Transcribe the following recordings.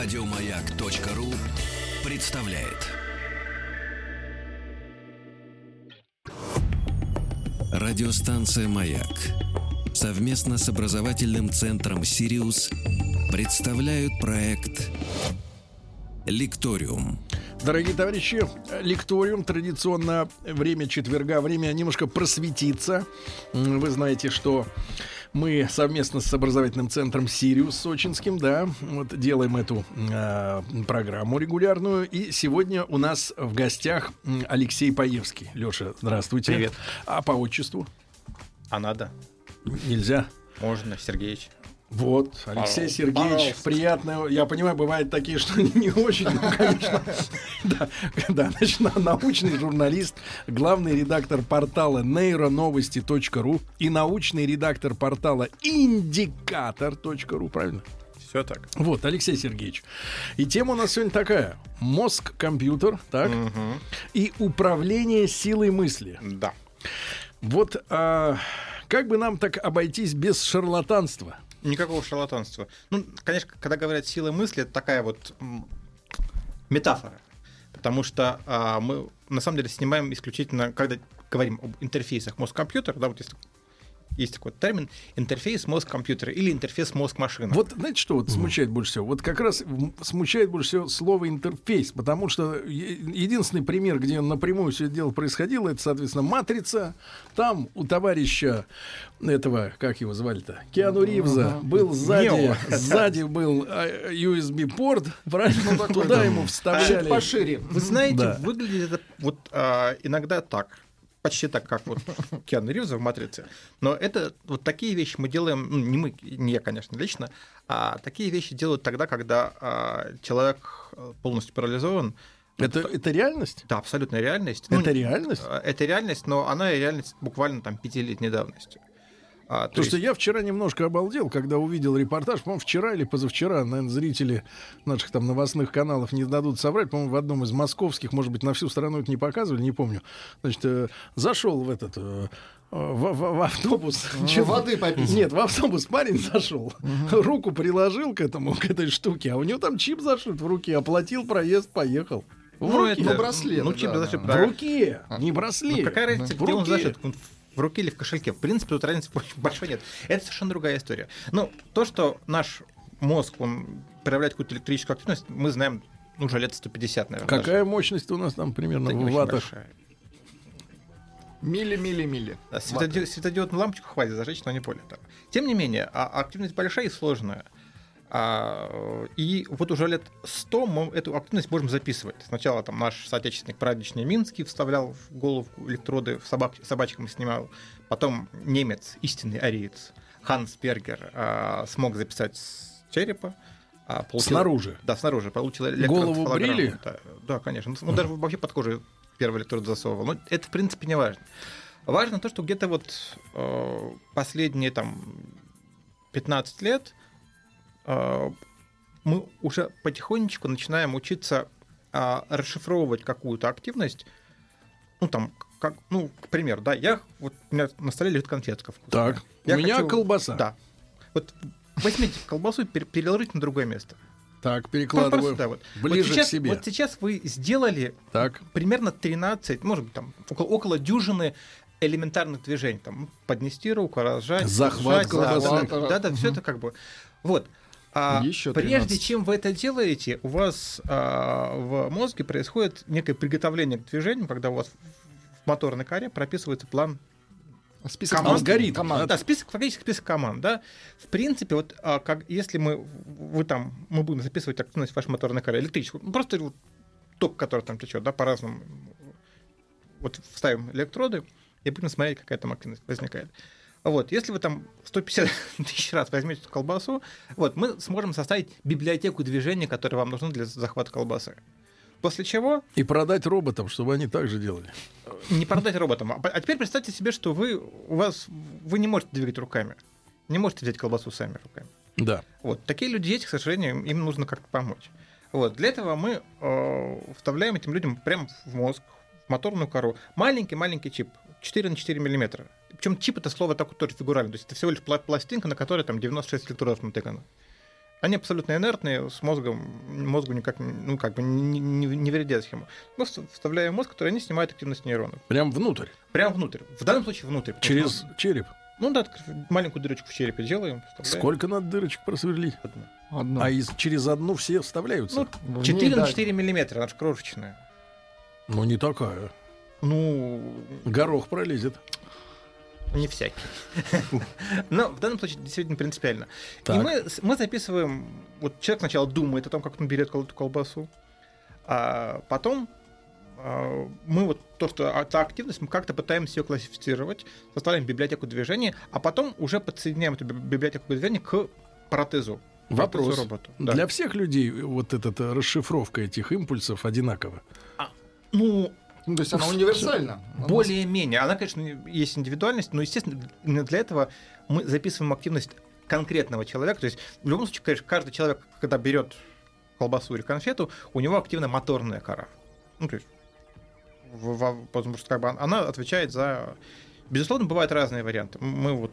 Радиомаяк.ру представляет. Радиостанция «Маяк» совместно с образовательным центром «Сириус» представляют проект «Лекториум». Дорогие товарищи, лекториум традиционно время четверга, время немножко просветиться. Вы знаете, что мы совместно с образовательным центром Сириус Сочинским, да, вот делаем эту э, программу регулярную. И сегодня у нас в гостях Алексей Паевский. Леша, здравствуйте. Привет. А по отчеству? А надо? Нельзя. Можно, Сергеевич. Вот, Алексей Пожалуйста. Сергеевич, приятно. Я понимаю, бывают такие, что не очень, но, конечно. Да, да, значит, на- научный журналист, главный редактор портала нейроновости.ру и научный редактор портала индикатор.ру, правильно? Все так. Вот, Алексей Сергеевич. И тема у нас сегодня такая. Мозг-компьютер, так? Мгм. И управление силой мысли. Да. Вот а, как бы нам так обойтись без шарлатанства? Никакого шарлатанства. Ну, конечно, когда говорят сила мысли, это такая вот метафора. Потому что а, мы на самом деле снимаем исключительно, когда говорим об интерфейсах мозг-компьютер, да, вот есть, есть такой термин интерфейс мозг-компьютера или интерфейс мозг-машина. Вот знаете, что вот смущает больше всего? Вот как раз смущает больше всего слово интерфейс, потому что единственный пример, где напрямую все это дело происходило, это, соответственно, матрица. Там у товарища этого, как его звали-то, Киану Ривза, был сзади, Нео. сзади был а, USB-порт, правильно? Туда ему вставляли. пошире. Вы знаете, Да. выглядит это вот а, иногда так. Почти так, как вот Киану Ривза в «Матрице». Но это вот такие вещи мы делаем, ну, не мы, не я, конечно, лично, а такие вещи делают тогда, когда а, человек э, полностью парализован. Это, это реальность? Да, абсолютная реальность. Это Ну, реальность? э, Это реальность, но она реальность буквально там пятилетней давности. А, то Потому что есть- я вчера немножко обалдел, когда увидел репортаж, по-моему, вчера или позавчера, наверное, зрители наших там новостных каналов не дадут соврать, по-моему, в одном из московских, может быть, на всю страну это не показывали, не помню. Значит, э, зашел в этот э, в, в- в автобус. Чё- воды попить. Нет, в автобус парень зашел, руку приложил к этому, к этой штуке, а у него там чип зашит в руке, оплатил проезд, поехал. В Ну, руке. это- браслет, Ну, да, чип да. зашит, В да. руке, не Ну, браслет. какая разница, В где он зашит? В руке или в кошельке? В принципе, тут разницы очень большой нет. Это совершенно другая история. Ну, то, что наш мозг, он проявляет какую-то электрическую активность, мы знаем ну, уже лет 150, наверное. Какая мощность у нас там примерно даже. Да не в ваттах? большая. Мили-мили-мили. Да, светоди- светодиодную лампочку хватит зажечь, но не более того. Тем не менее, а- активность большая и сложная. А, и вот уже лет 100 мы эту активность можем записывать. Сначала там наш соотечественник Прадичный Минский вставлял в голову электроды, в собак, собачкам снимал. Потом немец, истинный ариец, Ханс Бергер а, смог записать с черепа. а, получил- Снаружи. Да, снаружи. Получил Голову брили? Да, да, конечно. Он даже вообще под кожей первый электрод засовывал. Но это, в принципе, не важно. Важно то, что где-то вот э, последние там 15 лет э, мы уже потихонечку начинаем учиться э, расшифровывать какую-то активность. Ну, там, как, ну, к примеру, да, я, вот у меня на столе лежит конфетка вкусная. Так, Я у меня хочу- колбаса. Да. Вот возьмите колбасу и пере- переложите на другое место. Так, Просто, перекладываю. да, вот. Ближе вот сейчас, к себе. Вот сейчас вы сделали Так. примерно 13, может быть, там, около, около дюжины элементарных движений. Там, поднести руку, разжать, Захват сжать, колбасы. да, да, да, все это как бы. Вот. А Еще прежде 13. чем вы это делаете, у вас а, в мозге происходит некое приготовление к движению, когда у вас в моторной коре прописывается план Список Команд. Алгоритм, Команд. да, список, фактически список команд, да. В принципе, вот а, как, если мы, вы там, мы будем записывать активность вашей моторной коры электрическую, ну, просто вот ток, который там течет, да, по-разному. Вот вставим электроды и будем смотреть, какая там активность возникает. Вот, если вы там 150 тысяч раз возьмете эту колбасу, вот, мы сможем составить библиотеку движения, которая вам нужна для захвата колбасы. После чего И продать роботам, чтобы они так же делали. не продать роботам. А а теперь представьте себе, что вы, у вас, вы не можете двигать руками. Не можете взять колбасу сами руками. Да. Вот. Такие люди есть, к сожалению, им нужно как-то помочь. Вот. Для этого мы э, вставляем этим людям прямо в мозг, в моторную кору, маленький-маленький чип, 4 на 4 миллиметра. Причем чип это слово такое тоже фигуральное, то есть это всего лишь пла- пластинка, на которой там 96 электродов натыкано. Они абсолютно инертные, с мозгом, мозгу никак, ну, как бы не, не, не вредят схему. Мы вставляем мозг, который они снимают активность нейронов. Прям внутрь? Прям внутрь. В данном случае внутрь. Через что, череп? Ну да, маленькую дырочку в черепе делаем. Вставляем. Сколько надо дырочек просверлить? Одну. одну. А из, через одну все вставляются? Ну, 4 на 4 миллиметра, она же крошечная. Ну, не такая. Ну... Горох пролезет. Не всякий. Но в данном случае действительно принципиально. Так. И мы, мы записываем... Вот человек сначала думает о том, как он берет эту колбасу, а потом а, мы вот то, что а, та активность, мы как-то пытаемся ее классифицировать, составляем библиотеку движения, а потом уже подсоединяем эту библиотеку движения к протезу. Вопрос. Роботу. Да. Для всех людей вот эта расшифровка этих импульсов одинакова? А, ну, ну, то есть она универсальна. Более-менее. Она, конечно, есть индивидуальность, но, естественно, для этого мы записываем активность конкретного человека. То есть, в любом случае, конечно, каждый человек, когда берет колбасу или конфету, у него активна моторная кора. Ну, то есть, потому что как бы она отвечает за... Безусловно, бывают разные варианты. Мы вот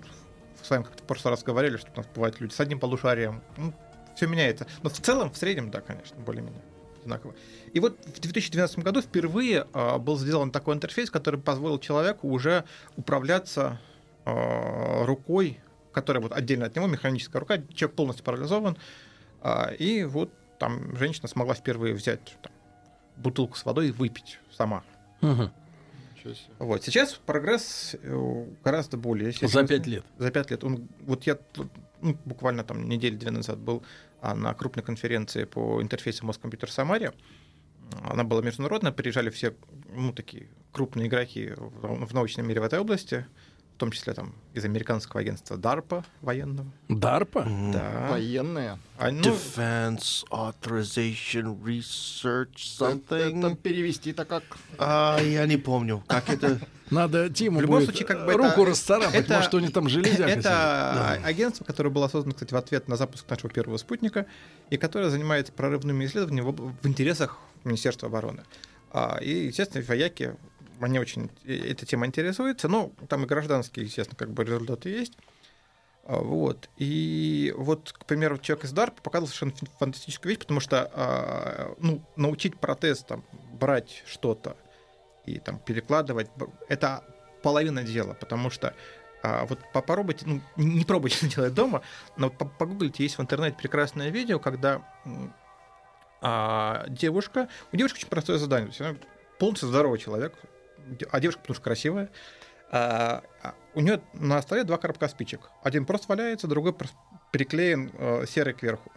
с вами как-то в прошлый раз говорили, что у нас бывают люди с одним полушарием. Ну, все меняется. Но в целом, в среднем, да, конечно, более-менее одинаково. И вот в 2012 году впервые э, был сделан такой интерфейс, который позволил человеку уже управляться э, рукой, которая вот отдельно от него, механическая рука, человек полностью парализован. Э, и вот там женщина смогла впервые взять там, бутылку с водой и выпить сама. Угу. Вот. Сейчас прогресс э, гораздо более... За пять лет. За пять лет. Он, вот я ну, буквально там недели две назад был на крупной конференции по интерфейсу мозг-компьютер Самаре. Она была международная, приезжали все ну, такие крупные игроки в научном мире в этой области в том числе там из американского агентства DARPA военного. DARPA? Да. Военные? А, ну, Defense Authorization Research something. Это, это перевести-то как? А, я не помню, как это... Надо Тиму в любом случае, как бы руку это, расцарапать, это, может, у них там железяка. Это да. агентство, которое было создано, кстати, в ответ на запуск нашего первого спутника, и которое занимается прорывными исследованиями в, в интересах Министерства обороны. А, и, естественно, вояки они очень эта тема интересуется, но там и гражданские, естественно, как бы результаты есть. А, вот. И вот, к примеру, человек из DARPA показал совершенно фантастическую вещь, потому что а, ну, научить протез там, брать что-то и там, перекладывать, это половина дела, потому что а вот попробуйте, ну, не пробуйте это делать дома, но погуглите, есть в интернете прекрасное видео, когда девушка, у девушки очень простое задание, то есть она полностью здоровый человек, а девушка, потому что красивая, а, а, у нее на столе два коробка спичек. Один просто валяется, другой приклеен э, серый кверху.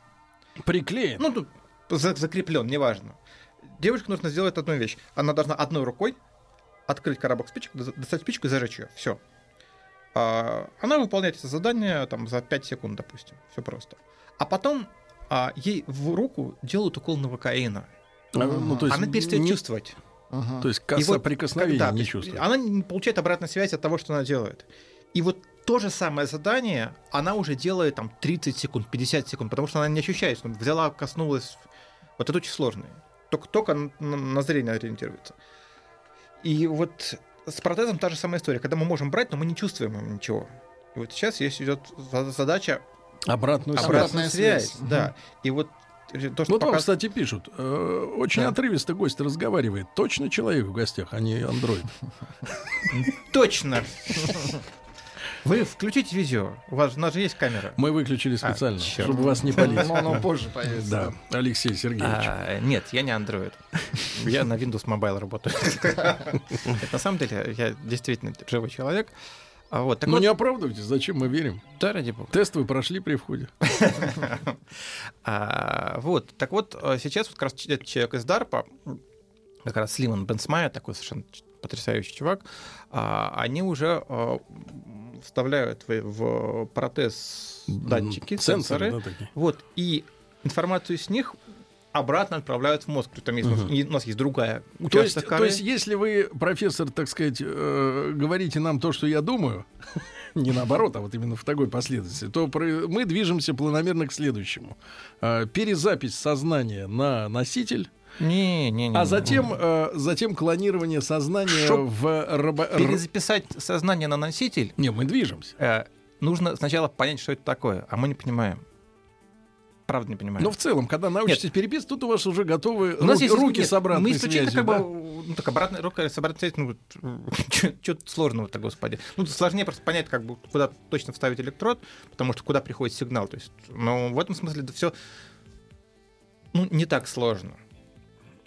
Приклеен? Ну, тут закреплен, неважно. Девушке нужно сделать одну вещь. Она должна одной рукой открыть коробок спичек, достать спичку и зажечь ее. Все. А, она выполняет это задание там, за 5 секунд, допустим. Все просто. А потом а, ей в руку делают укол новокаина. А, ну, то есть она перестает не... чувствовать. Ага. То есть касса вот, прикосновения когда, не чувствует. Она не получает обратной связь от того, что она делает. И вот то же самое задание она уже делает там 30 секунд, 50 секунд, потому что она не ощущает, что взяла, коснулась. Вот это очень сложно. Только, только на, зрение ориентируется. И вот с протезом та же самая история. Когда мы можем брать, но мы не чувствуем ничего. И вот сейчас есть идет задача обратную, обратная связь. связь да. И вот то, что вот пока... вам, кстати, пишут. Э, очень да. отрывисто гость разговаривает. Точно человек в гостях, а не андроид. Точно. Вы включите видео. У вас, у нас же есть камера. Мы выключили а, специально, а, чтобы вас не полить. Но оно позже появится. Да, Алексей Сергеевич. А, нет, я не Android. Я на Windows Mobile работаю. На самом деле, я действительно живой человек. А вот, так ну вот... не оправдывайтесь, зачем мы верим? Да, ради бога. Тест вы прошли при входе. а, вот, так вот, э, сейчас вот как раз человек из DARPA, как раз Слиман Бенсмайер, такой совершенно потрясающий чувак, а, они уже а, вставляют в, протез датчики, сенсоры, вот, и информацию с них обратно отправляют в мозг. Там есть, угу. У нас есть другая то есть, то есть, если вы, профессор, так сказать, э, говорите нам то, что я думаю, не наоборот, а вот именно в такой последовательности, то мы движемся планомерно к следующему. Э, перезапись сознания на носитель, не, не, не. А затем, э, затем клонирование сознания Чтоб в робо... перезаписать сознание на носитель. Не, мы движемся. Э, нужно сначала понять, что это такое, а мы не понимаем. Правда не понимаю. Но в целом, когда научитесь переписывать, тут у вас уже готовы У нас руки, есть руки нет, с обратной Мы связью, как да? бы, ну, так обратная рука с обратной связью, ну, что тут сложного-то, господи. Ну, сложнее просто понять, как бы, куда точно вставить электрод, потому что куда приходит сигнал. То есть, но в этом смысле это все ну, не так сложно.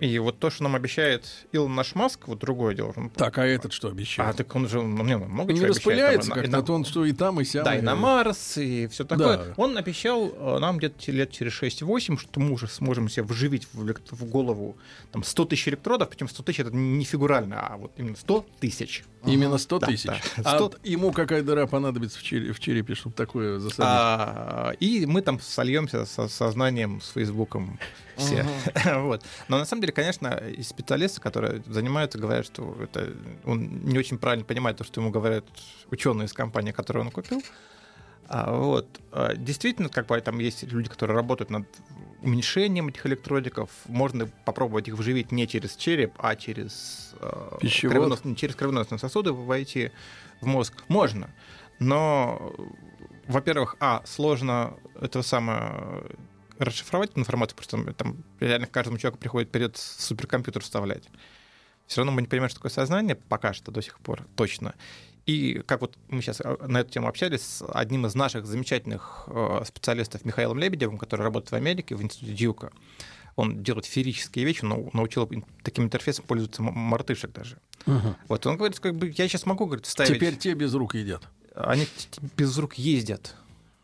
И вот то, что нам обещает Илон наш Маск, вот другое дело. Он- Так, а этот что А, обещает? так он же ну, мне много не чего обещает. распыляется и как-то, на- а то он что и там, и сям. Да, и и- на Марс, и все такое. Да. Он обещал э, нам где-то лет через 6-8, что мы уже сможем себе вживить в, в голову там, 100 тысяч электродов, причем 100 тысяч это не фигурально, а вот именно 100 тысяч. Именно 100 Да, тысяч. да. А 100 вот ему какая дыра понадобится в, чере- в черепе, чтобы такое засадить? А, и мы там сольемся со сознанием, с Фейсбуком все. вот. Но на самом деле, конечно, и специалисты, которые занимаются, говорят, что это он не очень правильно понимает то, что ему говорят ученые из компании, которую он купил. А, вот. А, Действительно, как бы там есть люди, которые работают над уменьшением этих электродиков. Можно попробовать их вживить не через череп, а через, э, кровенос- через кровеносные сосуды войти в мозг. Можно. Но, во-первых, а, сложно это самое расшифровать эту информацию, просто там реально каждому человеку приходит перед суперкомпьютер вставлять. Все равно мы не понимаем, что такое сознание, пока что до сих пор точно. И как вот мы сейчас на эту тему общались с одним из наших замечательных э, специалистов Михаилом Лебедевым, который работает в Америке в институте Дьюка. Он делает феерические вещи, но научил таким интерфейсом пользоваться мартышек даже. Ага. Вот он говорит, как бы я сейчас могу говорит, вставить. Теперь те без рук едят. Они без рук ездят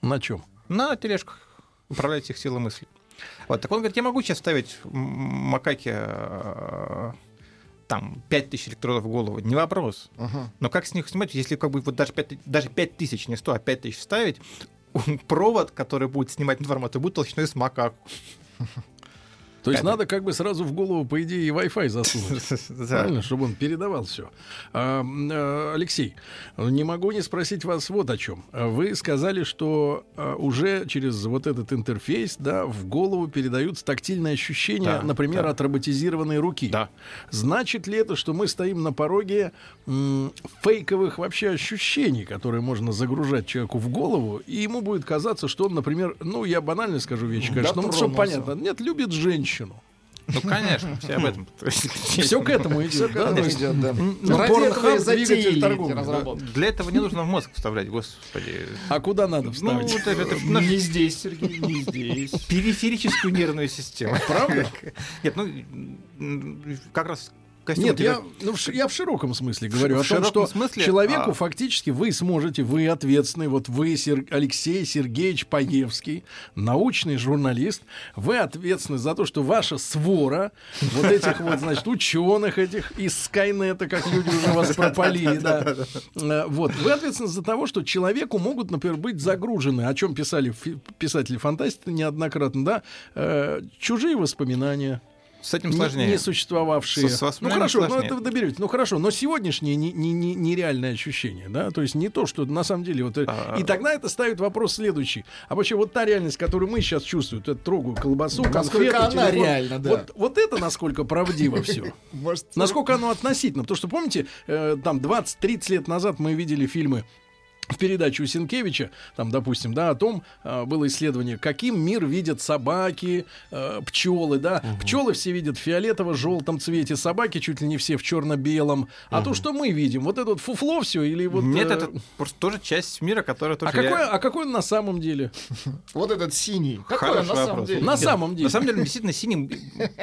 На чем? на тележках, управлять их силой мысли. Вот, так он говорит, я могу сейчас ставить м- макаке э, там 5000 электродов в голову, не вопрос. Ага. Но как с них снимать, если как бы вот даже 5, даже 5000, не 100, а 5000 ставить, провод, который будет снимать информацию, будет толщиной с макаку. То есть надо как бы сразу в голову, по идее, и Wi-Fi засунуть. Правильно, чтобы он передавал все. Алексей, не могу не спросить вас вот о чем. Вы сказали, что а, уже через вот этот интерфейс, да, в голову передаются тактильные ощущения, Да, например, да. от роботизированной руки. Да. Значит ли это, что мы стоим на пороге фейковых вообще ощущений, которые можно загружать человеку в голову, и ему будет казаться, что он, например, ну, я банально скажу вещи, конечно, ну, чтобы Дотронулся. понятно, нет, любит женщину. Ну, конечно, все об этом. Все к этому идет. Все к да? этому идет, да. Ну, Ради Pornhub этого и двигатель затеяли торговли, эти да. Для этого не нужно в мозг вставлять, господи. А куда надо Ну, вставить? это, это наш- Не здесь, Сергей, не здесь. периферическую нервную систему. Правда? Нет, ну, как раз костюм Нет, тебя- я, ну, в я в широком смысле говорю в о том, что смысле, человеку а- фактически вы сможете, вы ответственный, вот вы, Сер- Алексей Сергеевич Паевский, научный журналист, вы ответственны за то, что ваша свора вот этих вот, значит, ученых этих из Скайнета, как люди уже вас пропалили, да, Э, вот, вы ответственны за того, что человеку могут, например, быть загружены, о чем писали фи- писатели фантастики неоднократно, да, э, чужие воспоминания, С этим не- сложнее. Не существовавшие. С- с ну хорошо, ну сложнее. это вы доберете. Ну хорошо, но сегодняшние не- не- не- нереальные ощущения, да, то есть не то, что на самом деле вот. э, А. И тогда это ставит вопрос следующий: а вообще вот та реальность, которую мы сейчас чувствуем, это трогаю колбасу, конфеты, она телефон, реальна, да. Вот, вот это насколько правдиво все. Насколько оно относительно? Потому что, помните, э, там 20-30 лет назад мы видели фильмы в передаче у Сенкевича, там, допустим, да, о том э, было исследование, каким мир видят собаки, э, пчелы, да. Пчелы все видят в фиолетово-желтом цвете, собаки чуть ли не все в черно-белом. А то, что мы видим, вот это вот фуфло все или вот... Нет, э, это просто тоже часть мира, которая тоже... а, какой, я- а какой он на самом деле? Вот этот синий. Какой он на самом деле? На самом деле. На самом деле, он действительно синим.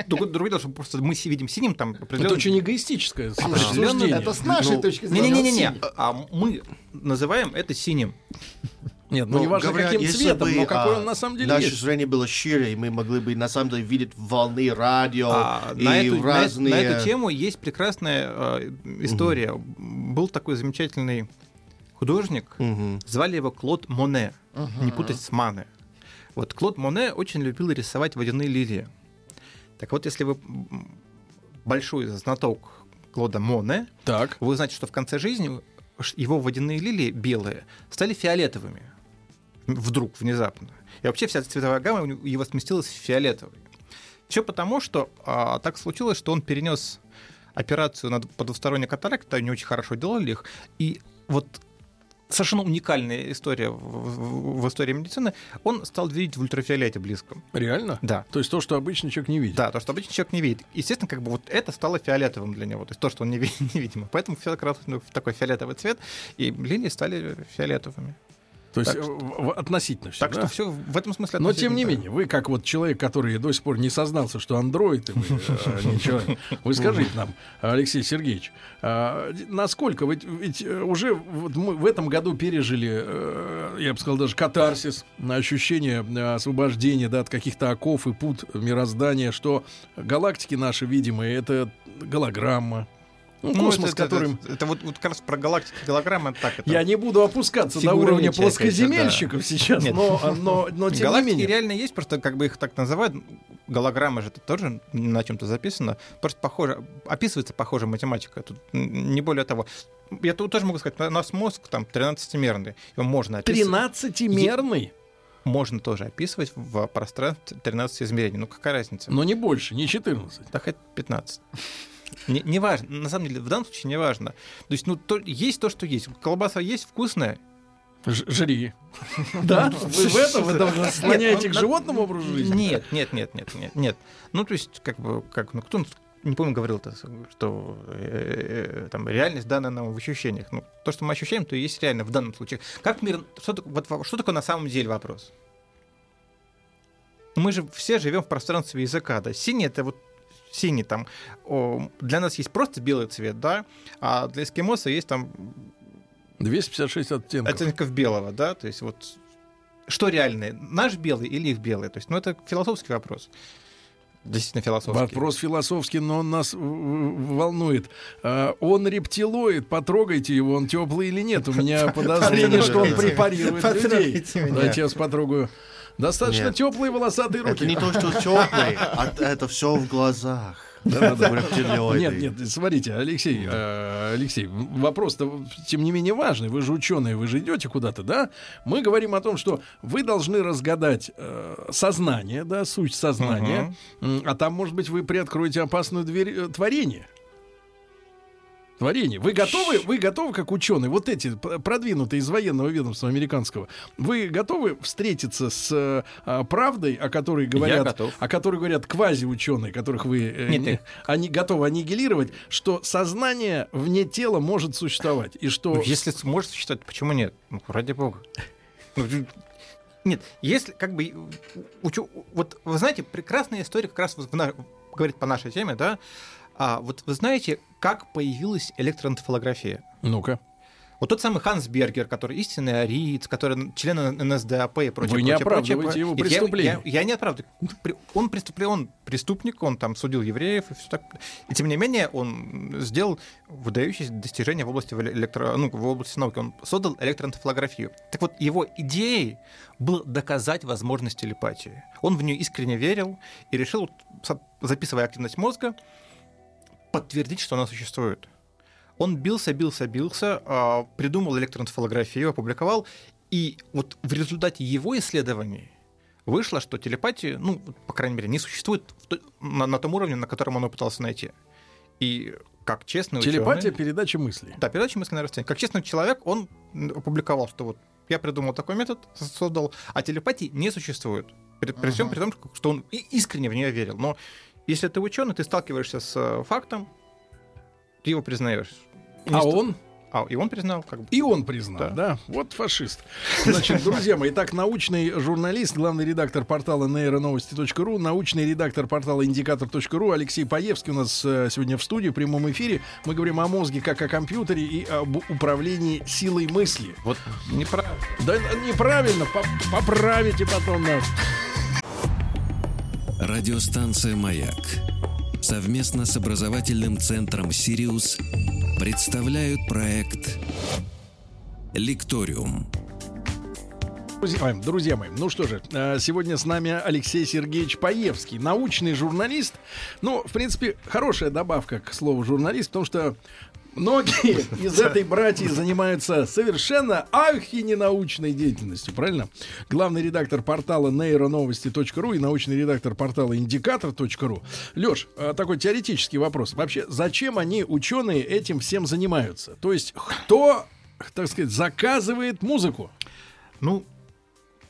Друг- Другое дело, что просто мы видим синим там Это очень эгоистическое суждение. Это с нашей Ну, точки зрения. Синий. а мы называем это синим. Нет, ну, Ну, не важно говорят, каким цветом, бы, но какой а, он на самом деле Наше есть. зрение было шире, и мы могли бы на самом деле видеть волны радио А, и на, эту, на эт- разные... на эту тему есть прекрасная э, история. Был такой замечательный художник, Мгм. звали его Клод Моне, не путать с Мане. Вот Клод Моне очень любил рисовать водяные лилии. Так вот, если вы большой знаток Клода Моне, Так. вы знаете, что в конце жизни его водяные лилии белые стали фиолетовыми. Вдруг, внезапно. И вообще вся цветовая гамма его сместилась в фиолетовый. Все потому, что а, так случилось, что он перенес операцию над, по двусторонней катаракте, они очень хорошо делали их, и вот совершенно уникальная история в, истории медицины, он стал видеть в ультрафиолете близком. Реально? Да. То есть то, что обычный человек не видит. Да, то, что обычный человек не видит. Естественно, как бы вот это стало фиолетовым для него, то есть то, что он не ви- невидимо. Поэтому все красный в такой фиолетовый цвет, и линии стали фиолетовыми. То есть Так в- относительно все. Так что все в этом смысле... Но тем не да. менее, вы как вот человек, который до сих пор не сознался, что андроид, и вы, э, не человек, вы скажите нам, Алексей Сергеевич, а, насколько вы ведь э, уже мы в этом году пережили, э, я бы сказал даже катарсис, ощущение освобождения да, от каких-то оков и пут мироздания, что галактики наши видимые это голограмма, ну, Ну, космос, это, это- которым Это, это вот, вот как раз про галактики, голограммы, это так. Это... я не буду опускаться до уровня плоскоземельщиков сейчас, Нет. но, но, но тем не Галактики менее. реально есть, просто как бы их так называют. Голограмма же это тоже на чем-то записано. Просто похоже, описывается похожая математика. Тут не более того. Я тут тоже могу сказать, у нас мозг там 13-мерный. Его можно описывать. 13-мерный, Можно тоже описывать в пространстве 13 измерений. Ну какая разница? но не больше, не 14. Да хоть 15. Не, не важно, на самом деле, в данном случае не важно. То есть, ну, то, есть то, что есть. Колбаса есть вкусная. Ж- жри. Да? Вы в этом, вы склоняете к ну, животному образу жизни? Нет, нет, нет, нет, нет, нет. Ну, то есть, как бы, как, ну, кто, не помню, говорил -то, что э, э, там реальность данная нам в ощущениях. Ну, то, что мы ощущаем, то и есть реально в данном случае. Как мир, что, вот, во- что такое на самом деле вопрос? Мы же все живем в пространстве языка, да. Синий это вот синий там. о, для нас есть просто белый цвет, да, а для эскимоса есть там 256 оттенков. оттенков белого, да, то есть вот что реальное, наш белый или их белый, то есть, ну это философский вопрос, действительно философский. Вопрос философский, но он нас волнует. А, Он рептилоид, потрогайте его, он теплый или нет. У меня подозрение, что он препарирует людей. Давайте я вас потрогаю. Достаточно Нет. теплые волосатые руки. Это не то, что теплый, а это все в глазах. Нет, нет, смотрите, Алексей, э, Алексей, вопрос-то тем не менее важный. Вы же ученые, вы же идете куда-то, да? Мы говорим о том, что вы должны разгадать э, сознание, да, суть сознания, а там, может быть, вы приоткроете опасную дверь э, творения. Творение. Вы готовы, вы готовы, как ученые, вот эти продвинутые из военного ведомства американского, вы готовы встретиться с а, правдой, о которой говорят, о которой говорят квази-ученые, которых вы э, Нет, не- они готовы аннигилировать, что сознание вне тела может существовать. И что... Ну, если сможет существовать, почему нет? Ну, ради бога. Ну, Нет, если как бы учу, вот вы знаете, прекрасная история как раз в говорит по нашей теме, да. А вот вы знаете, как появилась электроэнцефалография? Ну-ка. Вот тот самый Ханс Бергер, который истинный ариец, который член НСДАП и прочее. Вы не прочее, оправдываете прочее. его Нет, я- преступление. Я, я не оправдываю. При- Он преступлен, он преступник, он там судил евреев и все так. И тем не менее он сделал выдающиеся достижения в области электро, ну, в области науки. Он создал электроэнцефалографию. Так вот, его идеей было доказать возможность телепатии. Он в нее искренне верил и решил, записывая активность мозга, подтвердить, что она существует. Он бился, бился, бился, а, придумал электроэнцефалографию, опубликовал, и вот в результате его исследований вышло, что телепатии, ну, по крайней мере, не существует то- на, на том уровне, на котором он пытался найти. И как честный Телепатия, ученый- передача мыслей. да, передача мысленного растения. Как честный человек, он опубликовал, что вот я придумал такой метод, создал, а телепатии не существует. При, при всем при том, что он искренне в нее верил. Но если ты ученый, ты сталкиваешься с э, фактом, ты его признаешь. А ста- он? А, и он признал, как бы. И он признал, да. Да. Вот фашист. Значит, друзья мои, так, научный журналист, главный редактор портала нейроновости.ру, научный редактор портала индикатор.ру Алексей Паевский у нас э, сегодня в студии, в прямом эфире. Мы говорим о мозге как о компьютере и об управлении силой мысли. Вот неправильно. Да неправильно, поп- поправите потом нас. Радиостанция «Маяк» совместно с образовательным центром «Сириус» представляют проект «Лекториум». Друзья мои, ну что же, э, сегодня с нами Алексей Сергеевич Паевский, научный журналист. Ну, в принципе, хорошая добавка к слову журналист, потому что многие из этой братьи занимаются совершенно архиненаучной деятельностью, правильно? Главный редактор портала нейроновости.ру и научный редактор портала индикатор.ру. Леш, э, такой теоретический вопрос. Вообще, зачем они, ученые, этим всем занимаются? То есть, кто так сказать, заказывает музыку? Ну,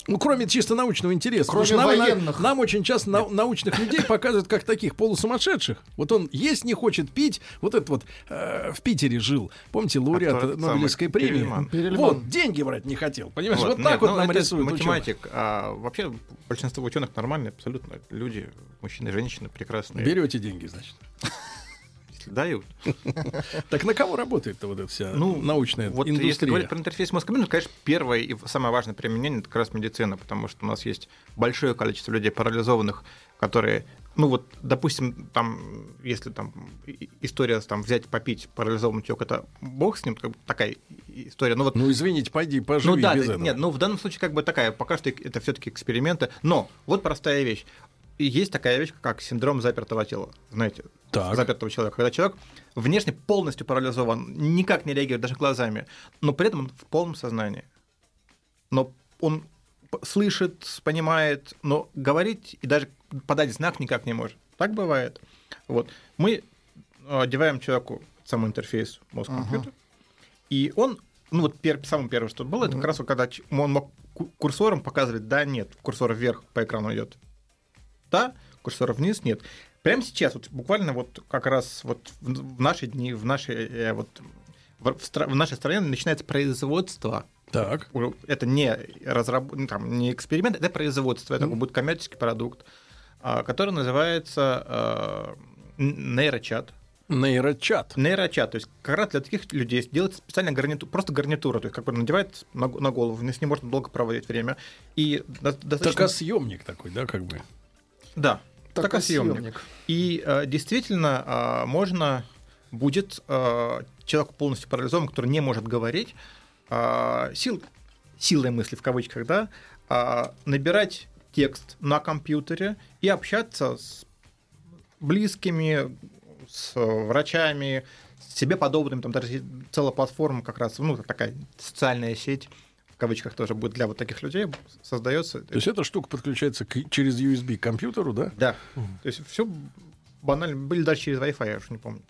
Ну, кроме чисто научного интереса. Кроме Потому что нам, военных. нам очень часто нау- научных людей показывают как таких полусумасшедших. Вот он есть не хочет пить. Вот этот вот э, в Питере жил. Помните, лауреат Который Нобелевской премии? Перельман. Перельман. Вот, деньги брать не хотел. Понимаешь, вот, Вот, так нет, вот ну, нам рисуют ученых. математик. А вообще большинство ученых нормальные, абсолютно люди, мужчины и женщины прекрасные. Берете деньги, значит. Если дают. Так на кого работает-то вот эта вся Ну, научная Вот если индустрия? говорить про интерфейс мозга, ну, конечно, первое и самое важное применение это как раз медицина, потому что у нас есть большое количество людей парализованных, которые, ну вот, допустим, там, если там история там взять попить парализованный человек, это бог с ним, как бы такая история. Ну вот Ну, извините, пойди, поживи ну да, без этого. нет, ну в данном случае как бы такая, пока что это все-таки эксперименты. Но вот простая вещь. И есть такая вещь, как синдром запертого тела. Знаете, Так. запертого человека. Когда человек внешне полностью парализован, никак не реагирует даже глазами, но при этом он в полном сознании. Но он слышит, понимает, но говорить и даже подать знак никак не может. Так бывает. Вот. Мы э, одеваем человеку сам интерфейс мозг-компьютер, и он, ну вот пер, самое первое, что было, это как раз вот когда он мог ку- курсором показывать да, нет, курсор вверх по экрану идет. Да, курсор вниз нет. Прямо сейчас, вот буквально вот как раз вот в наши дни, в нашей, э, вот, в, стра- в нашей стране начинается производство Так. это не, разраб... ну, там, не эксперимент, это производство, это Мгм. будет коммерческий продукт, а, который называется н- нейрочат. Нейрочат. Нейрочат, то есть как раз для таких людей делается специальная гарнитура, просто гарнитура, то есть как бы надевает на, на голову, с ним можно долго проводить время. И до- достаточно... Токосъемник такой, да, как бы. Да, Так, токосъемник. И э, действительно э, можно будет э, человеку полностью парализованному, который не может говорить, э, сил, силой мысли в кавычках, да, э, набирать текст на компьютере и общаться с близкими, с врачами, с себе подобными, там даже целая платформа как раз, ну, такая социальная сеть, в кавычках тоже будет для вот таких людей создается. То есть эта штука подключается к- через USB к компьютеру, да? Да. То есть все банально. Были даже через Wi-Fi, я уж не помню.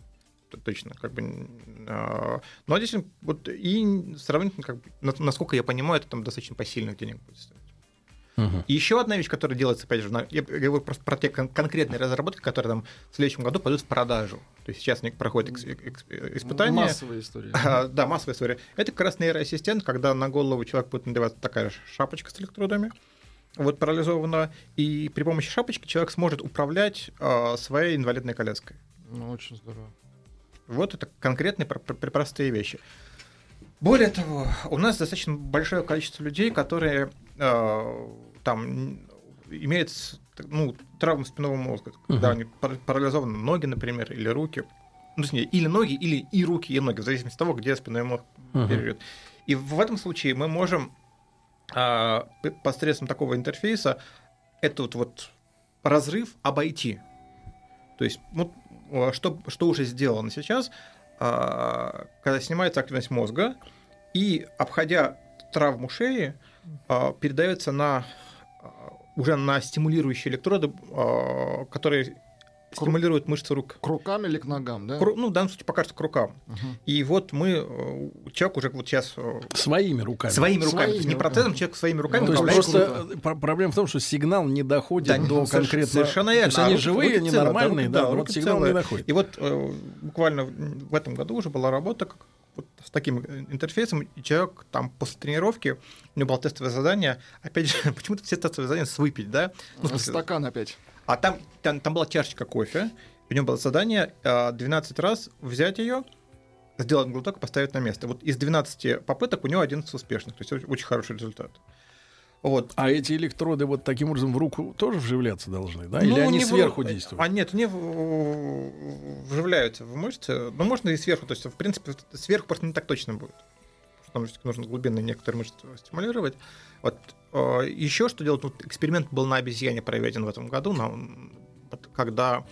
Точно, как бы. а, Но здесь вот и сравнительно, как бы, на- насколько я понимаю, это там достаточно посильных денег будет стоить. И еще одна вещь, которая делается, опять же, я говорю просто про те кон- конкретные разработки, которые там в следующем году пойдут в продажу. То есть сейчас они проходят экс- экс- испытания. Массовая история. А, Да, массовая история. Это как раз нейроассистент, когда на голову человек будет надеваться такая шапочка с электродами, вот парализованного, и при помощи шапочки человек сможет управлять а, своей инвалидной коляской. Ну, очень здорово. Вот это конкретные пр- пр- простые вещи. Более того, у нас достаточно большое количество людей, которые э, там н- имеют с- ну, травму спинного мозга, когда они пар- парализованы ноги, например, или руки. Ну, точнее, или ноги, или и руки, и ноги, в зависимости от того, где спинной мозг перейдет. И в этом случае мы можем а, посредством такого интерфейса этот вот разрыв обойти. То есть, вот, а, что, что уже сделано сейчас, а, когда снимается активность мозга, и, обходя травму шеи, передается на а, уже на стимулирующие электроды, а, которые стимулируют мышцы рук. К рукам или к ногам, да? К ну, в данном случае пока что к рукам. Мгм. И вот мы, э, человек уже вот сейчас э, Своими руками. своими руками, то есть Своими не протезом, человек своими руками Ну, то есть управляет. просто э, про- проблема в том, что сигнал не доходит Да, до соверш- конкретно. совершенно То есть верно. А они руки- живые, руки они целые, да, нормальные, руки- да, да, вот сигнал не целые. доходит. И вот э, буквально в этом году уже была работа как, вот с таким э, интерфейсом, и человек там после тренировки, у него было тестовое задание, опять же, почему-то все тестовые задания с выпить, да? Ну, смысле, Стакан опять. а там, там, там была чашечка кофе, у него было задание э, 12 раз взять ее, сделать глоток и поставить на место. Вот из 12 попыток у него 11 успешных, то есть очень хороший результат. Вот. А эти электроды вот таким образом в руку тоже вживляться должны, да? Ну, Или они не в- сверху действуют? А нет, в- вживляются в мышцы. Ну, можно и сверху. То есть, в принципе, сверху просто не так точно будет. Потому что нужно глубинные некоторые мышцы стимулировать. Вот. Еще что делать? Вот эксперимент был на обезьяне проведен в этом году, на- когда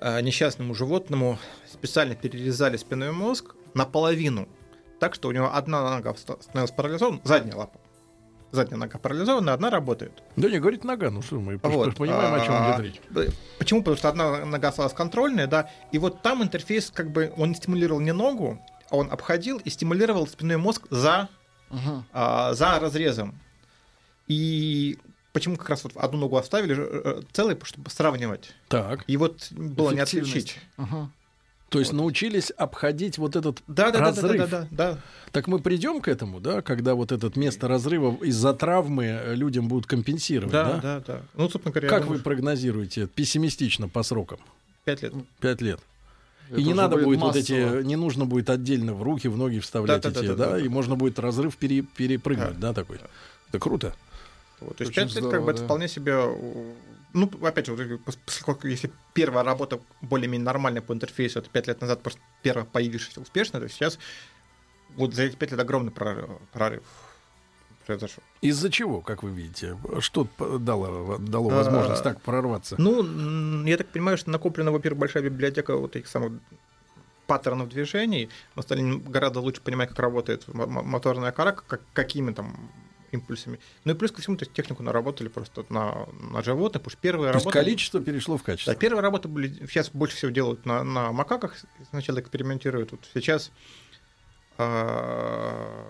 э, несчастному животному специально перерезали спинной мозг наполовину, так что у него одна нога ста- становилась парализована, задняя лапа. Задняя нога парализована, одна работает. Да не, говорит нога, ну что, мы Вот, понимаем, о чем а, идет речь. Почему? Потому что одна нога осталась контрольная, да, и вот там интерфейс, как бы, он стимулировал не ногу, он обходил и стимулировал спинной мозг за, Ага. а, за разрезом. И почему как раз вот одну ногу оставили э, э, целой, чтобы сравнивать. Так. И вот было не отличить. Ага. То есть научились обходить вот этот Да, да, да, да, разрыв. да, да, да. Так мы придем к этому, да, когда вот это место разрыва из-за травмы э, людям будут компенсировать, да? Да, да, да. Ну, собственно говоря, Как я вы думаю, прогнозируете пессимистично по срокам? пять лет. Пять лет. Это и не надо будет вот массово. эти, не нужно будет отдельно в руки, в ноги вставлять Да, да, эти, да, да, да, да. и можно будет разрыв пере- перепрыгнуть, да, такой. Это круто. Вот, то есть пять лет здорово, как бы это да. вполне себе... Ну, опять же, поскольку если первая работа более-менее нормальная по интерфейсу, это пять лет назад просто первая появившаяся успешно, то сейчас вот за эти пять лет огромный прорыв, прорыв произошел. Из-за чего, как вы видите? Что дало, дало А, возможность так прорваться? Ну, я так понимаю, что накоплена, во-первых, большая библиотека вот этих самых паттернов движений. Мы стали гораздо лучше понимать, как работает моторная кора, как, какими там импульсами. Ну и плюс ко всему, то есть технику наработали просто на, на животных, потому что первые То работы... количество перешло в качество. Да, первые работы были, сейчас больше всего делают на, на макаках, сначала экспериментируют. Вот сейчас, а,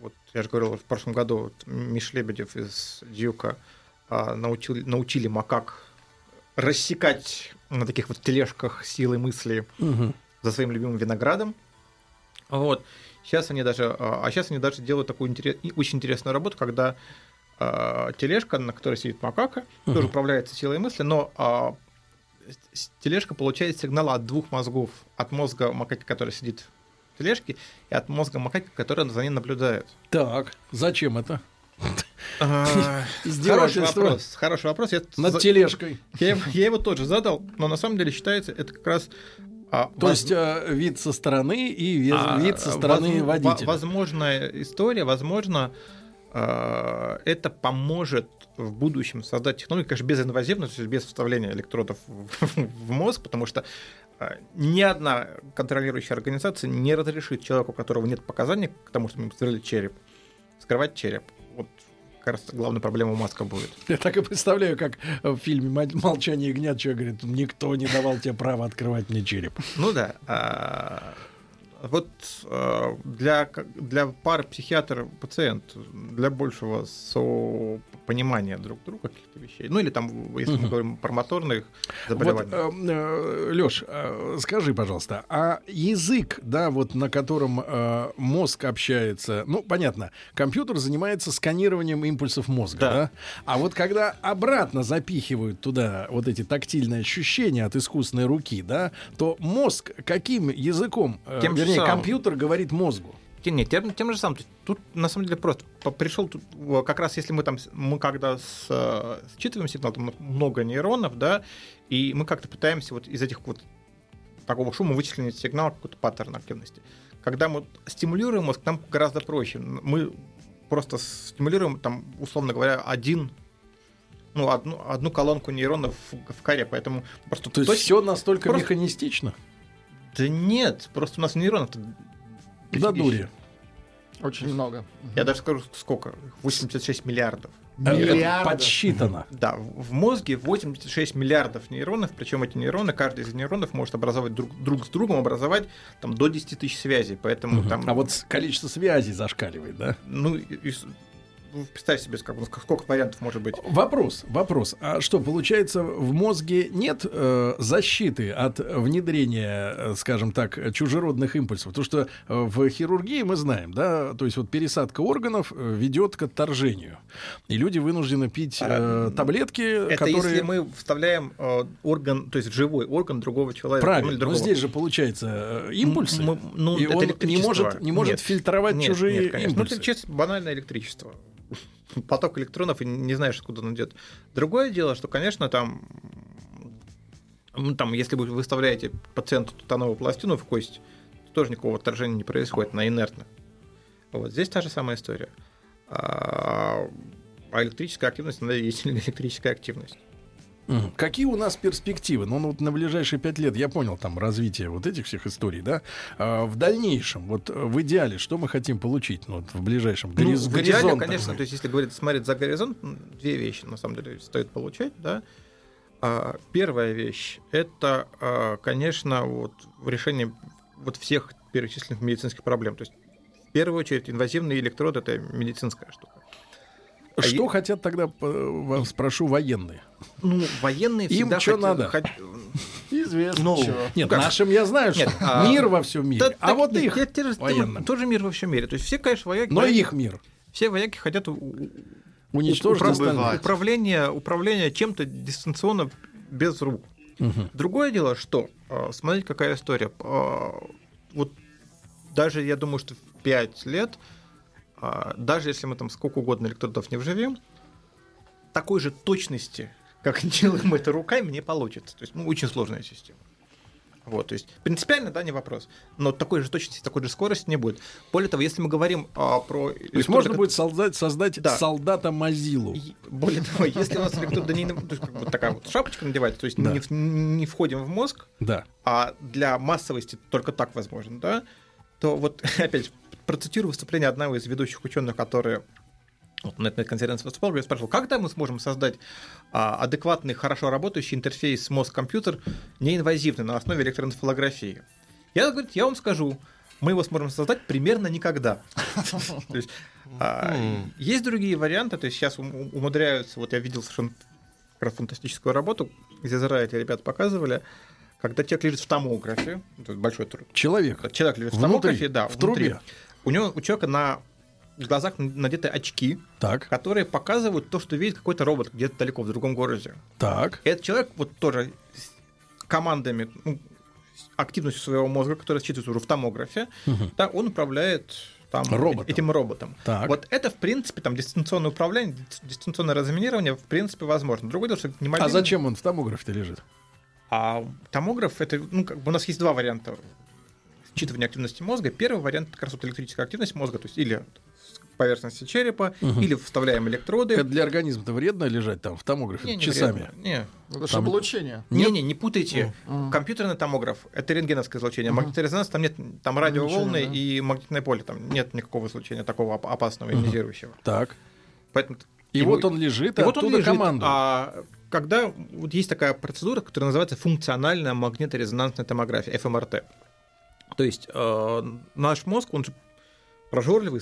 вот я же говорил, в прошлом году вот Миш Лебедев из Дьюка а, научил, научили макак рассекать на таких вот тележках силы мысли Мгм. за своим любимым виноградом. Вот. Сейчас они даже, а а сейчас они даже делают такую интерес- очень интересную работу, когда а, тележка, на которой сидит макака, тоже Мгм. управляется силой мысли, но а, тележка получает сигнал от двух мозгов. От мозга макаки, который сидит в тележке, и от мозга макаки, который за ней наблюдает. Так, зачем это? Хороший Издевательство вопрос. Хороший вопрос. Я, над тележкой. я я его тоже задал, но на самом деле считается, это как раз... а, То воз- есть э, вид со стороны и вид, А, вид со стороны воз- водителя. во- Возможная история, возможно, э, это поможет в будущем создать технологию, конечно, безинвазивно, то есть без вставления электродов в, мозг, потому что э, ни одна контролирующая организация не разрешит человеку, у которого нет показаний к тому, что ему вставили череп, скрывать череп. Вот, кажется, главная проблема у Маска будет. Я так и представляю, как в фильме «Мо- «Молчание ягнят» человек говорит, никто не давал тебе права открывать мне череп. Ну да. Вот а, для, для пары психиатр-пациент, для большего понимания друг друга каких-то вещей. Ну или там, если мы Мгм. говорим про моторных Вот, заболевания. Леш, скажи, пожалуйста, а язык, да, вот на котором э, мозг общается, ну, понятно, компьютер занимается сканированием импульсов мозга, да. Да. А вот когда обратно запихивают туда вот эти тактильные ощущения от искусственной руки, да, то мозг каким языком, э, Тем же самым. компьютер говорит мозгу? Нет, тем, тем же самым. Тут на самом деле просто пришел тут как раз если мы там мы когда с, э, считываем сигнал, там много нейронов, да, и мы как-то пытаемся вот из этих вот такого шума вычленить сигнал какой-то паттерн активности. Когда мы стимулируем мозг, нам гораздо проще. Мы просто стимулируем там условно говоря один ну, одну, одну колонку нейронов в, в коре, поэтому просто То есть точно- все настолько просто- механистично? Да нет, просто у нас нейронов Да дури. Очень много. Я даже скажу, сколько? 86 миллиардов. Э, это Миллиардов. подсчитано. Да, в мозге 86 миллиардов нейронов, причем эти нейроны, каждый из нейронов может образовать друг, друг с другом, образовать там до 10 тысяч связей, поэтому Мгм. там... А вот количество связей зашкаливает, да? Ну, и- и с- ну, представь себе, как, сколько вариантов может быть. Вопрос, вопрос. А что, получается, в мозге нет э, защиты от внедрения, э, скажем так, чужеродных импульсов? Потому что э, в хирургии мы знаем, да, то есть вот пересадка органов э, ведет к отторжению. И люди вынуждены пить э, таблетки, Это которые... если мы вставляем э, орган, то есть живой орган другого человека. ну, Правильно, или но другого. здесь же получается э, импульсы, М- м- ну, и он не может, не может Нет. фильтровать Нет, чужие нет, конечно. Ну, импульсы. это чисто банальное электричество. Поток электронов, и не знаешь, откуда он идет. Другое дело, что, конечно, там, там, если вы выставляете пациенту тутановую пластину в кость, то тоже никакого отторжения не происходит, она инертна. Вот здесь та же самая история. А, а электрическая активность, она есть электрическая активность. Какие у нас перспективы? Ну, ну, вот на ближайшие пять лет, я понял, там развитие вот этих всех историй, да? А, в дальнейшем, вот э, в идеале, что мы хотим получить ну, вот, в ближайшем Ну, гориз- в идеале, горизонт, так конечно, то есть если говорить, смотреть за горизонт, м, две вещи на самом деле стоит получать, да. А, Первая вещь это, а, конечно, вот решение вот всех перечисленных медицинских проблем. То есть, в первую очередь, инвазивный электрод — это медицинская штука. А Что е- хотят тогда, п- вас спрошу, военные? Ну, военные Им всегда чё хотят- надо? хот- Известно. Ну, чего. Нет, как? нашим я знаю, что Нет, а- мир во всем мире. Да, а так вот нет, их, те- те военным. тоже мир во всем мире. То есть все, конечно, вояки, но вояки- их мир. все вояки хотят Уничтожить Управ- управление, управление чем-то дистанционно без рук. Мгм. Другое дело, что, э, смотрите, какая история. Э, Вот даже, я думаю, что в 5 лет, э, даже если мы там сколько угодно электродов не вживем, такой же точности, как делаем это руками, не получится. То есть, ну, очень сложная система. Вот, то есть принципиально, да, не вопрос. Но такой же точности, такой же скорости не будет. Более того, если мы говорим а, про... То есть можно будет создать, создать Да. солдата Мазилу. И Более того, если у нас электрод не, то есть как бы такая вот шапочка надевается, то есть Да. не, не входим в мозг, Да. а для массовости только так возможно, да, то вот опять процитирую выступление одного из ведущих ученых, которые вот на этой конференции выступал, я спрашивал, когда мы сможем создать а, адекватный, хорошо работающий интерфейс мозг-компьютер, неинвазивный, на основе электроэнцефалографии. Я, говорит, я вам скажу, мы его сможем создать примерно никогда. То есть, а. Есть другие варианты, то есть сейчас ум- ум- умудряются, вот я видел совершенно фантастическую работу, из Израиля ребята показывали, когда человек лежит в томографе, это большой труд, Человек. человек лежит в Внутри, томографе, да, в внутри. трубе. У него у человека на глазах надеты очки, Так, которые показывают то, что видит какой-то робот где-то далеко в другом городе. так. Этот человек вот тоже с командами, ну, с активностью своего мозга, которая считывается уже в томографе, Мгм. да, он управляет там, Роботом. этим роботом. Так. Вот это, в принципе, там дистанционное управление, дис- дистанционное разминирование, в принципе, возможно. Другое дело, что не А мобильный- зачем он в томографе-то лежит? А томограф это, ну, как бы у нас есть два варианта считывания активности мозга. Первый вариант как раз вот электрическая активность мозга, то есть или поверхности черепа, Мгм. или вставляем электроды. Это для организма-то вредно лежать там в томографе Не, не часами? вредно. Не, Это же Там- облучение. не, не, не путайте. Мгм. Компьютерный томограф это рентгеновское излучение. Мгм. Магнитный резонанс там нет там радиоволны Ничего, да. и магнитное поле. Там нет никакого излучения такого оп- опасного, ионизирующего. Так. Поэтому И, ему- вот он лежит, И вот он лежит, команду. А когда вот есть такая процедура, которая называется функциональная магниторезонансная томография, ФМРТ. То есть э, наш мозг, он же прожорливый,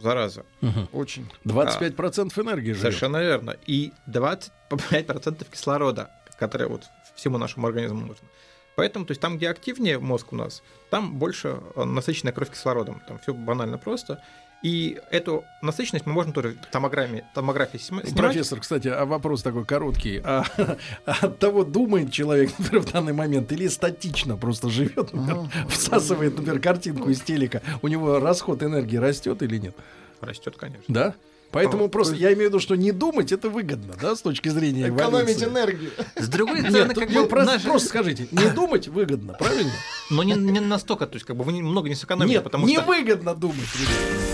зараза. Мгм. Очень. 25% энергии живет. Совершенно верно. И 25% кислорода, который вот всему нашему организму нужно. Поэтому, то есть там, где активнее мозг у нас, там больше э, насыщенная кровь кислородом. Там все банально просто. И эту насыщенность мы можем тоже в томограмме, томографии снима- снимать. Профессор, кстати, а вопрос такой короткий. А, от того, думает человек, например, в данный момент, или статично просто живет, например, всасывает, например, картинку из телека, у него расход энергии растет или нет? Растет, конечно. Да? Поэтому А, просто то я имею в виду, что не думать это выгодно, да, с точки зрения Экономить эволюции. энергию. С другой стороны, Нет, как бы вы просто, наши- просто скажите, не думать выгодно, правильно? Но не, не настолько, то есть как бы вы много не сэкономите, Нет, потому не что... выгодно думать. ребят.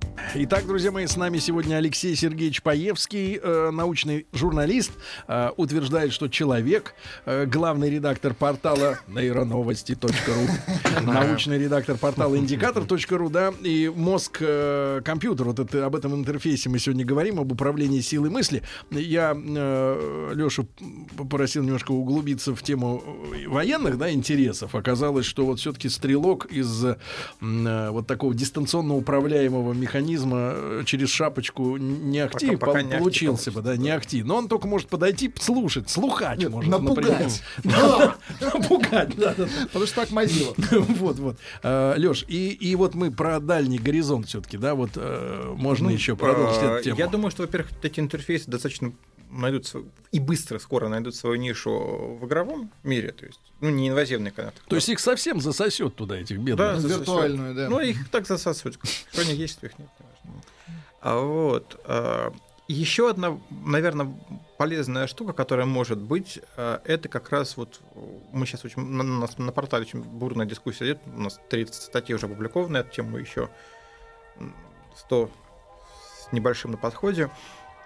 Итак, друзья мои, с нами сегодня Алексей Сергеевич Паевский, э, научный журналист, э, утверждает, что человек, э, главный редактор портала нейроновости.ру, научный редактор портала индикатор.ру, да, и мозг э, компьютер, вот это, об этом интерфейсе мы сегодня говорим, об управлении силой мысли. Я э, Лешу попросил немножко углубиться в тему э, военных, да, интересов. Оказалось, что вот все-таки стрелок из вот такого дистанционно управляемого механизма э, через шапочку не ахти Пока- пока не получился бы, да, не ахти. Но он только может подойти, слушать, слухач Нет, может, напугать. Напугать, да. Потому что так мазило. Вот, вот. Леш, и, вот мы про дальний горизонт все-таки, да, вот э, можно Ну, еще продолжить э, эту тему. Я думаю, что, во-первых, эти интерфейсы достаточно найдут и быстро, скоро найдут свою нишу в игровом мире, то есть, ну, не инвазивный канал. То есть их совсем засосет туда, этих Да, бедных. засосет. Виртуальную, да. Ну, их так засасывают. Что у них есть, их нет. А вот. а, Еще одна, наверное, полезная штука, которая может быть, а, это как раз вот мы сейчас очень на, на нас на портале очень бурная дискуссия идет. У нас 30 статей уже опубликованы эту тему, еще 100 с небольшим на подходе.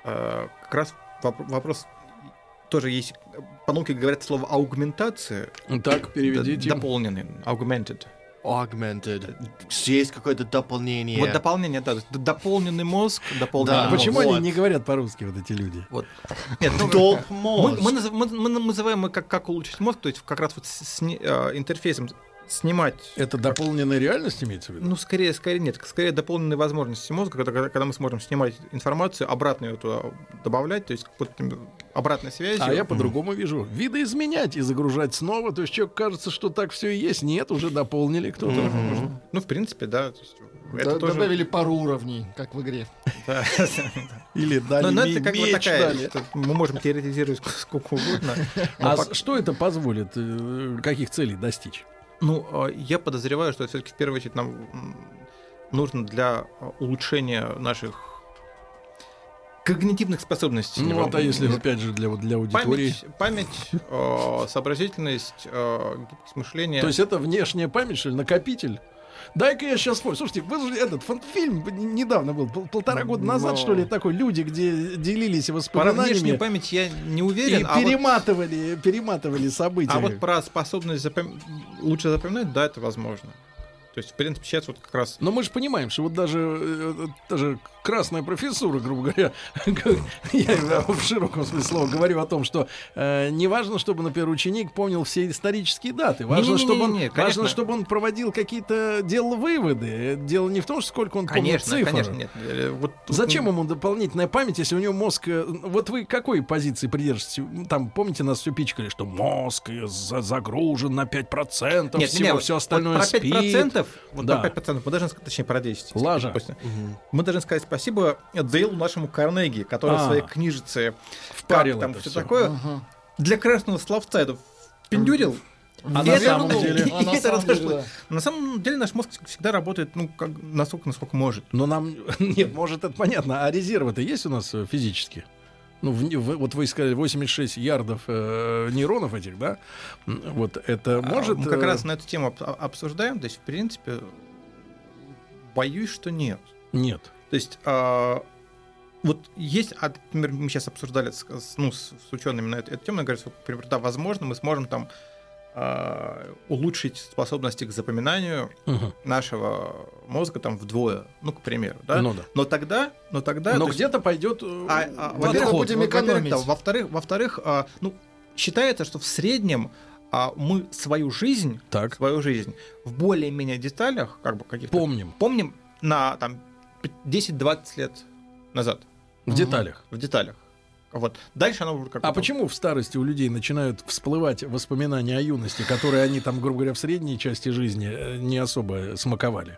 А, Как раз вопрос тоже есть. По науке говорят слово аугментация. Так, переведите. Дополненный, augmented. Augmented. Есть какое-то дополнение. Вот дополнение, да, дополненный мозг, дополненный Да. мозг. Почему вот. они не говорят по-русски, вот эти люди? Вот. Нет, ну, Долг мы, мозг. мы, назыв- мы- мы называем мы как, как улучшить мозг, то есть как раз вот с, с э, интерфейсом снимать. Это дополненная реальность имеется в виду? Ну, скорее, скорее нет, скорее дополненные возможности мозга, когда, когда- мы сможем снимать информацию, обратно ее туда добавлять, то есть там обратной связи. А я по-другому вижу. Видоизменять и загружать снова. То есть человеку кажется, что так все и есть. Нет, уже дополнили кто-то. Ну, в принципе, да. то есть Д- это тоже... Добавили пару уровней, как в игре. да. Или дали Но, это как бы такая, мы можем теоретизировать сколько угодно. но А что это позволит? э, Каких целей достичь? Ну, э, я подозреваю, что все-таки в первую очередь нам нужно для э, улучшения наших когнитивных способностей. Ну, вот, а если, опять же, для, для аудитории? Память, память э, сообразительность, э, гибкость мышления. То есть это внешняя память, что ли, накопитель? Дай-ка я сейчас вспомню. Слушайте, вы же этот фон- фильм недавно был, пол- полтора года назад, Но- что ли, такой, люди, где делились Про воспоминаниями внешнюю память я не и уверен, а вот, перематывали, перематывали события. а вот про способность запом- лучше запоминать, да, это возможно. То есть, в принципе, сейчас вот как раз Но мы же понимаем, что вот даже, э, даже красная профессура, грубо говоря, я в широком смысле слова говорю о том, что э, не важно, чтобы, например, ученик помнил все исторические даты. Важно, чтобы он, важно, чтобы он проводил какие-то, делал выводы. Дело не в том, сколько он Конечно, помнит цифры. конечно, нет. Э, Вот тут- Зачем ему дополнительная память, если у него мозг... э, Вот вы какой позиции придерживаетесь? Там, помните, нас все пичкали, что мозг э, за- загружен на 5%, Нет, всего, не, все вот остальное про спит. 5%, вот Да. про 5%, мы должны, сказать, точнее, про 10. Лажа. Допустим. Мы должны сказать спасибо Дейлу нашему Карнеги, который А. в своей книжице Впарил там все такое для красного словца это пиндюрил. А на это- самом ну, деле- А на самом деле, да. На самом деле наш мозг всегда работает, ну, как, настолько, насколько может. Но нам... Нет, может, это понятно. А резервы-то есть у нас э, физически? Ну, в- в- вот вы сказали 86 ярдов э, нейронов этих, да? Вот это А может... Мы как э, раз на эту тему об- обсуждаем, то есть, в принципе, боюсь, что нет. Нет. То есть, а, вот есть, а, например, мы сейчас обсуждали с, ну, с, с учеными на эту, эту тему, говорят, что, например, да, возможно, мы сможем там а, улучшить способности к запоминанию Мгм. нашего мозга там вдвое, ну, к примеру, да. Ну да. Но тогда, но тогда, Но есть- где-то пойдет э, а, а, во-первых, будем во- во-первых, экономить. да, во-вторых, во-вторых, а, ну, считается, что в среднем а, мы свою жизнь, Так, свою жизнь в более-менее деталях, как бы каких-то помним. помним на там 10-20 лет назад В деталях. в деталях. Вот. Дальше оно уже как А почему в старости у людей начинают всплывать воспоминания о юности, которые они там, грубо говоря, в средней части жизни э, не особо смаковали?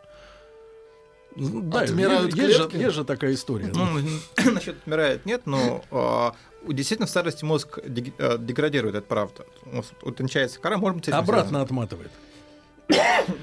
Ну, Да, Отмирают есть, есть же, клетки? есть же такая история. Ну, насчет отмирает нет, но а, у- действительно в старости мозг дег- э, деградирует, это правда. Утончается кора, может быть, Обратно отматывает.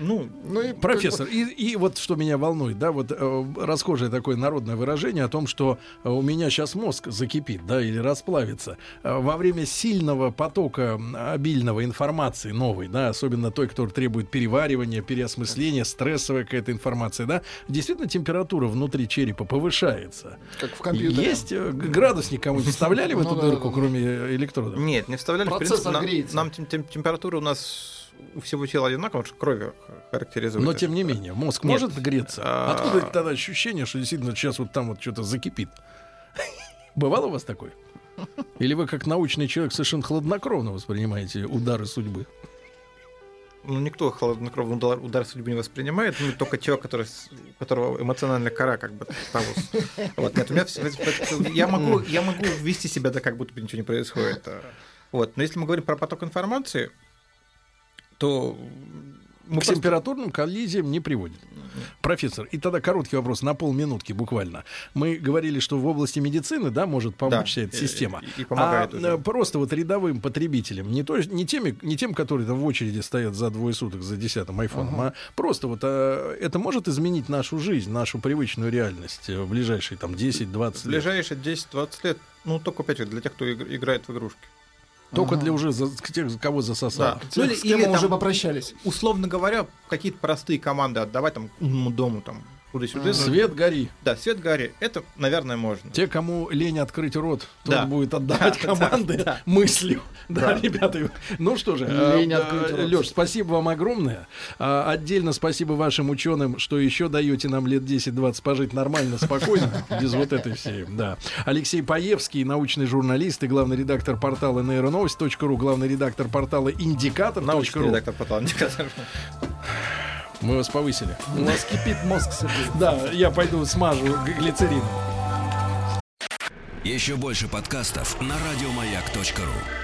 Ну, Ну и Профессор, и, и вот что меня волнует, да, вот э, расхожее такое народное выражение о том, что э, у меня сейчас мозг закипит, да, или расплавится. Э, во время сильного потока обильного информации новой, да, особенно той, которая требует переваривания, переосмысления, стрессовая какая-то информация, да, действительно температура внутри черепа повышается. как в компьютере. Есть э, градусник кому-нибудь вставляли в Ну эту дырку, кроме электродов? нет, не вставляли. в Процессор принципе, нам- температура у нас у всего тела одинаковая, потому что крови характеризует. Но это. тем не менее, мозг Нет. может греться. А- Откуда тогда ощущение, что действительно сейчас вот там вот что-то закипит? Бывало у вас такое? Или вы как научный человек совершенно хладнокровно воспринимаете удары судьбы? Ну, никто хладнокровный удар, удар судьбы не воспринимает, ну, только человек, который, которого эмоциональная кора как бы того. Вот, нет, у меня я могу, я могу вести себя так, как будто бы ничего не происходит. Вот, но если мы говорим про поток информации, то мы К температурным коллизиям не приводит. Профессор, и тогда короткий вопрос на полминутки буквально. Мы говорили, что в области медицины, да, может помочь Да, вся эта и- система. и- и помогает а уже. э, просто вот рядовым потребителям, не, то, не, теми, не тем, которые там в очереди стоят за двое суток за десятым айфоном, а просто вот а, это может изменить нашу жизнь, нашу привычную реальность э, в ближайшие там 10-20 в лет. ближайшие 10-20 лет, ну, только опять же для тех, кто игр- играет в игрушки. Только для уже за- тех, кого засосало. Да. Ну, или- с кем или мы уже там- попрощались. Условно говоря, какие-то простые команды отдавать там умному дому, там, туда-сюда. Свет гори. Да, свет гори. Это, наверное, можно. Те, кому лень открыть рот, тот Да. будет отдавать Да, команды да, да. мыслью. Да, Да. ребята. Ну что же, Лень открыть рот. Леш, спасибо вам огромное. А, Отдельно спасибо вашим ученым, что еще даете нам лет 10-20 пожить нормально, спокойно, без вот этой всей. Да. Алексей Паевский, научный журналист и главный редактор портала нейроновость.ру, главный редактор портала Научный индикатор.ру. редактор портала «Индикатор». Мы вас повысили. У вас кипит мозг. Да, я пойду смажу г- глицерин. Еще больше подкастов на радиомаяк.ру.